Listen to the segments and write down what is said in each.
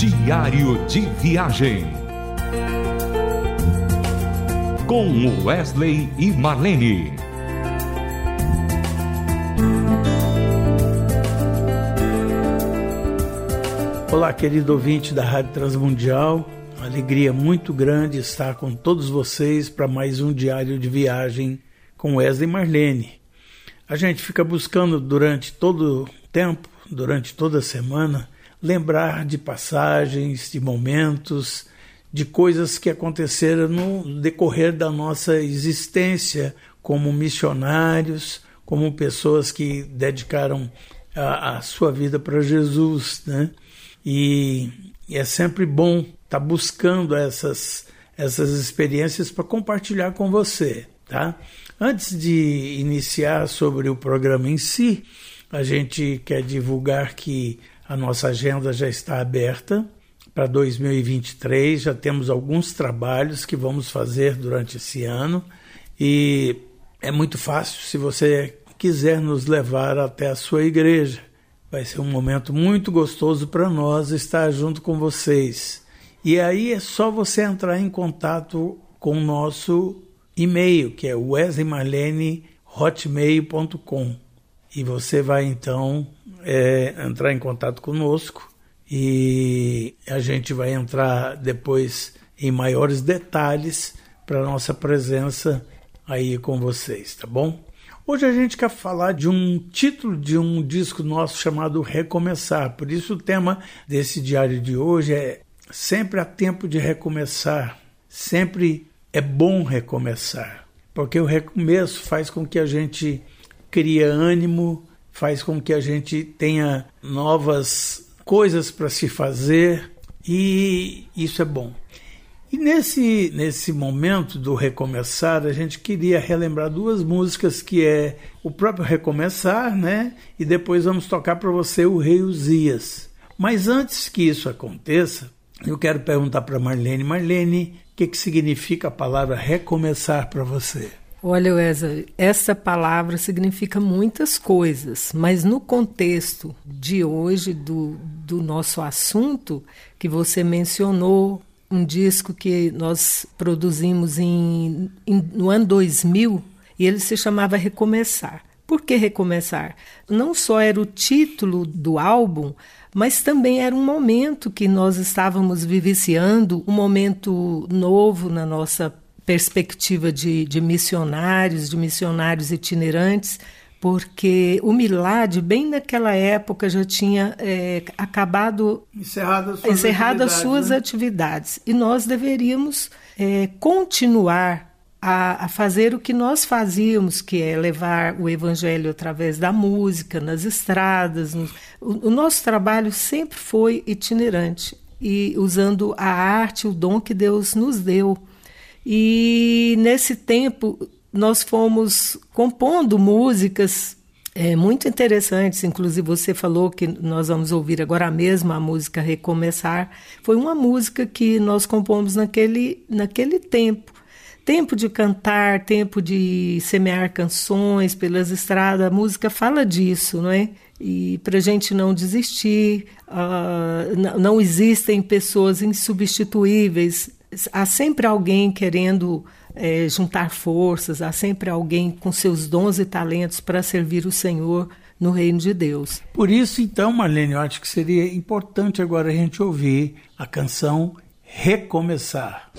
Diário de Viagem. Com Wesley e Marlene. Olá, querido ouvinte da Rádio Transmundial. Alegria muito grande estar com todos vocês para mais um diário de viagem com Wesley e Marlene. A gente fica buscando durante todo o tempo, durante toda a semana, lembrar de passagens, de momentos, de coisas que aconteceram no decorrer da nossa existência como missionários, como pessoas que dedicaram a, a sua vida para Jesus, né? E, é sempre bom estar tá buscando essas essas experiências para compartilhar com você, tá? Antes de iniciar sobre o programa em si, a gente quer divulgar que a nossa agenda já está aberta para 2023, já temos alguns trabalhos que vamos fazer durante esse ano e é muito fácil se você quiser nos levar até a sua igreja. Vai ser um momento muito gostoso para nós estar junto com vocês. E aí é só você entrar em contato com o nosso e-mail, que é wesleymarlene.hotmail.com. E você vai então é, entrar em contato conosco e a gente vai entrar depois em maiores detalhes para nossa presença aí com vocês, tá bom? Hoje a gente quer falar de um título de um disco nosso chamado Recomeçar. Por isso o tema desse diário de hoje é sempre há tempo de recomeçar, sempre é bom recomeçar, porque o recomeço faz com que a gente crie ânimo, faz com que a gente tenha novas coisas para se fazer e isso é bom. E nesse, nesse momento do recomeçar, a gente queria relembrar duas músicas que é o próprio Recomeçar, né? E depois vamos tocar para você o Rei Uzias. Mas antes que isso aconteça, eu quero perguntar para Marlene, Marlene, o que, que significa a palavra recomeçar para você? Olha, Wesley, essa palavra significa muitas coisas, mas no contexto de hoje, do, do nosso assunto, que você mencionou, um disco que nós produzimos em, em, no ano 2000, e ele se chamava Recomeçar. Por que recomeçar? Não só era o título do álbum, mas também era um momento que nós estávamos vivenciando, um momento novo na nossa perspectiva de, de missionários, de missionários itinerantes, porque o Milad, bem naquela época, já tinha é, acabado encerrado as suas, encerrado atividades, as suas né? atividades. E nós deveríamos é, continuar a, a, fazer o que nós fazíamos, que é levar o evangelho através da música, nas estradas. No, o, o nosso trabalho sempre foi itinerante e usando a arte, o dom que Deus nos deu. E nesse tempo nós fomos compondo músicas é, muito interessantes. Inclusive, você falou que nós vamos ouvir agora mesmo a música Recomeçar. Foi uma música que nós compomos naquele, naquele tempo. Tempo de cantar, tempo de semear canções pelas estradas, a música fala disso, não é? E para a gente não desistir, uh, não existem pessoas insubstituíveis há sempre alguém querendo é, juntar forças, há sempre alguém com seus dons e talentos para servir o Senhor no reino de Deus. Por isso, então, Marlene, eu acho que seria importante agora a gente ouvir a canção Recomeçar.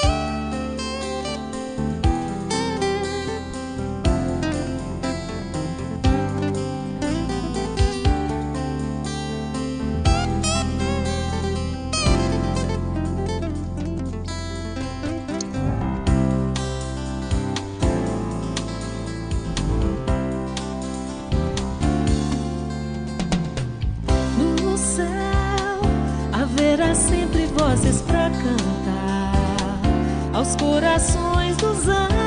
Sempre voz para cantar.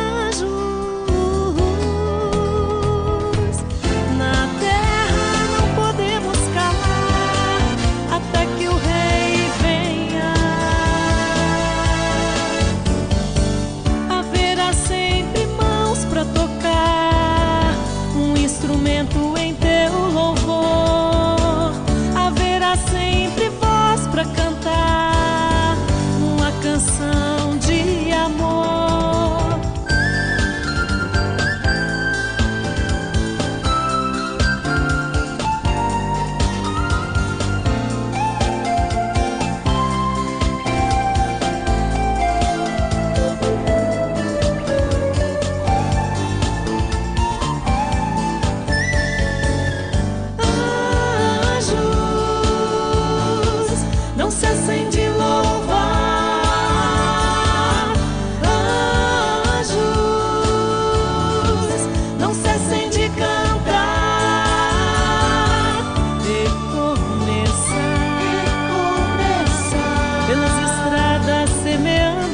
Semeando canções.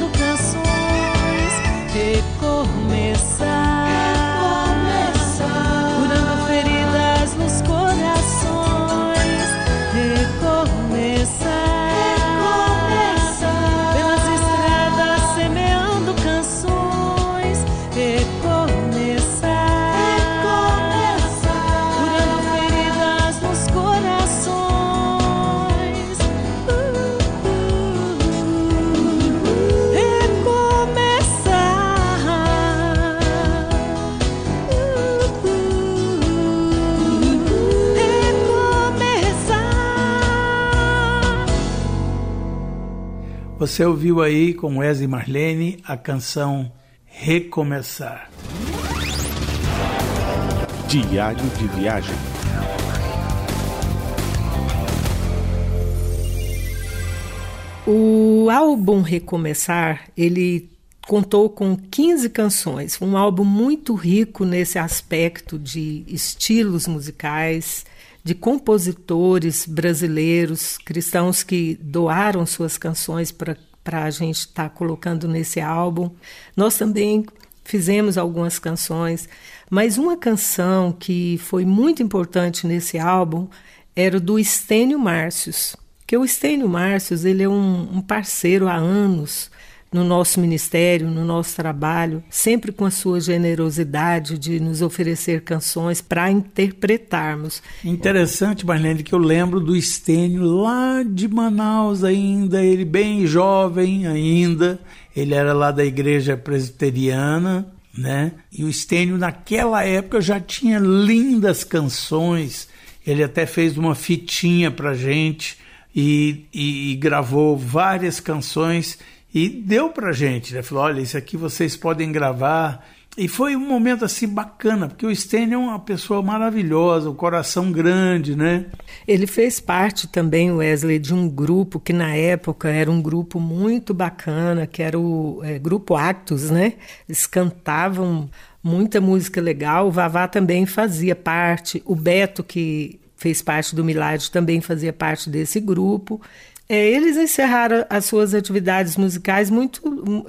Você ouviu aí com Wesley Marlene a canção Recomeçar. Diário de viagem. O álbum Recomeçar, ele contou com 15 canções, um álbum muito rico nesse aspecto de estilos musicais, de compositores brasileiros, cristãos que doaram suas canções para a gente estar colocando nesse álbum. Nós também fizemos algumas canções, mas uma canção que foi muito importante nesse álbum era do Estênio Márcios, que o Estênio Márcios ele é um, um parceiro há anos no nosso ministério, no nosso trabalho, sempre com a sua generosidade de nos oferecer canções para interpretarmos. Interessante, Marlene, que eu lembro do Estênio lá de Manaus ainda, ele bem jovem ainda, ele era lá da igreja presbiteriana, né? E o Estênio naquela época já tinha lindas canções, ele até fez uma fitinha pra gente e, e, e gravou várias canções e deu pra gente, né? Falou, olha, isso aqui vocês podem gravar. E foi um momento assim bacana, porque o Stênio é uma pessoa maravilhosa, um coração grande, né? Ele fez parte também, Wesley, de um grupo que na época era um grupo muito bacana, que era o é, Grupo Actos, né? Eles cantavam muita música legal, o Vavá também fazia parte, o Beto, que fez parte do Milagre, também fazia parte desse grupo. É, eles encerraram as suas atividades musicais muito,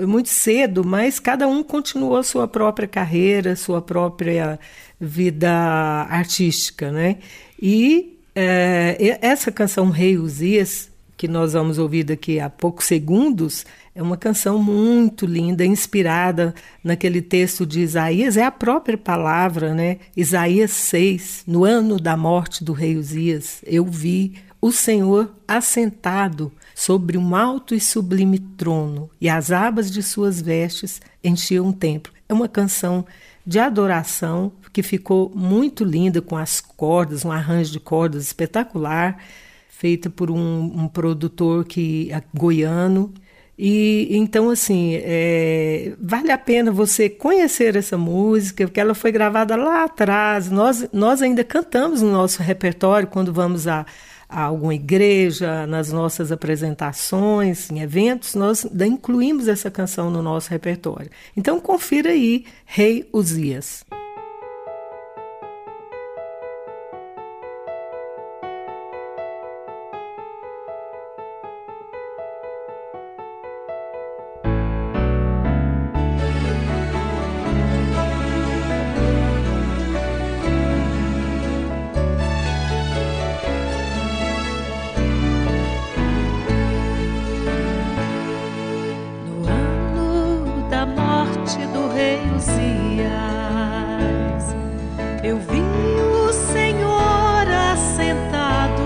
muito cedo, mas cada um continuou sua própria carreira, sua própria vida artística, né? E é, essa canção Rei Uzias, que nós vamos ouvir daqui a poucos segundos, é uma canção muito linda, inspirada naquele texto de Isaías, é a própria palavra, né? Isaías 6, no ano da morte do rei Uzias, eu vi o Senhor assentado sobre um alto e sublime trono, e as abas de suas vestes enchiam o templo. É uma canção de adoração que ficou muito linda com as cordas, um arranjo de cordas espetacular, feita por um, um produtor que é goiano. E então, assim, é, vale a pena você conhecer essa música, porque ela foi gravada lá atrás. Nós, nós ainda cantamos no nosso repertório quando vamos a a alguma igreja, nas nossas apresentações, em eventos, nós incluímos essa canção no nosso repertório. Então confira aí Rei Uzias. Eu vi o Senhor assentado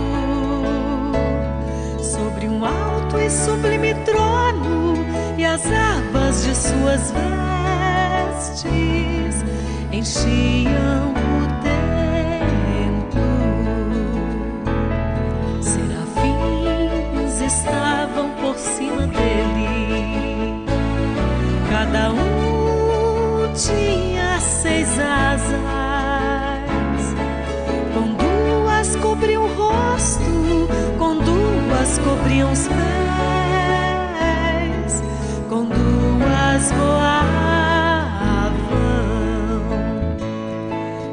sobre um alto e sublime trono, e as abas de suas vestes enchiam cobriam os pés, com duas voavam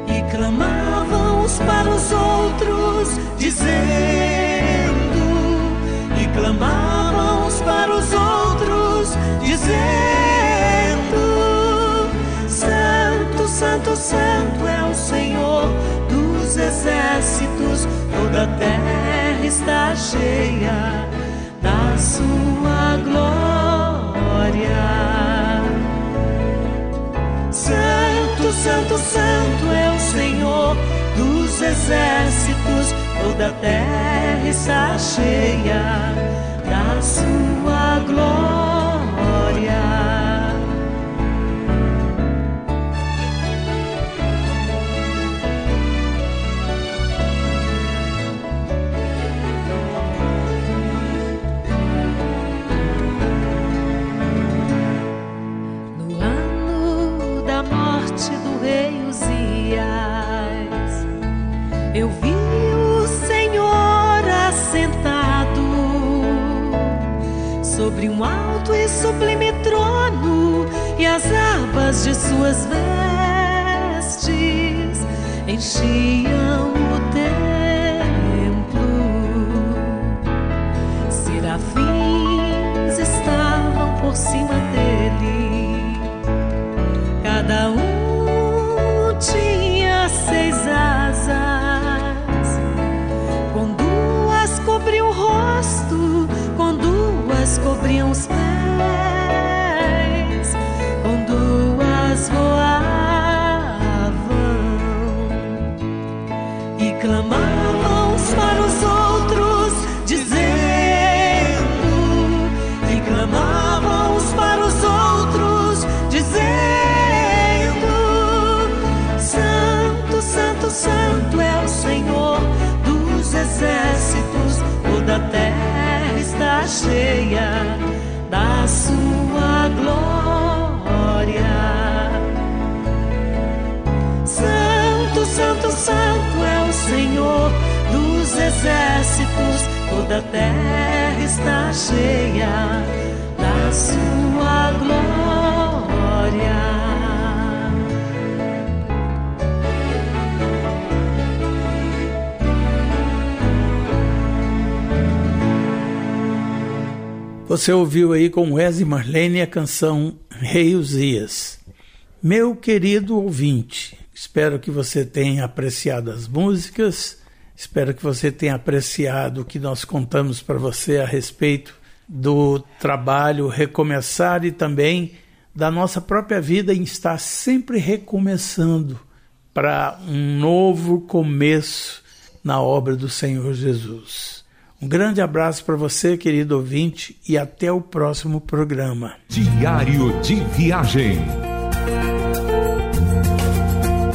e clamavam uns para os outros, dizendo, e clamavam uns para os outros, dizendo: Santo, Santo, Santo é o Senhor dos exércitos, toda a terra está cheia da sua glória. Santo, Santo, Santo é o Senhor dos exércitos, toda a terra está cheia da sua glória. Sobre um alto e sublime trono, e as abas de suas vestes enchiam o templo. Serafins estavam por cima e clamavam uns para os outros, dizendo, e clamavam uns para os outros, dizendo: Santo, Santo, Santo é o Senhor dos exércitos, toda a terra está cheia da sua glória. Santo, Santo, Santo é Senhor dos exércitos, toda a terra está cheia da sua glória. Você ouviu aí com Wesley Marlene a canção Rei Uzias. Meu querido ouvinte, espero que você tenha apreciado as músicas, espero que você tenha apreciado o que nós contamos para você a respeito do trabalho recomeçar e também da nossa própria vida em estar sempre recomeçando para um novo começo na obra do Senhor Jesus. Um grande abraço para você, querido ouvinte, e até o próximo programa. Diário de Viagem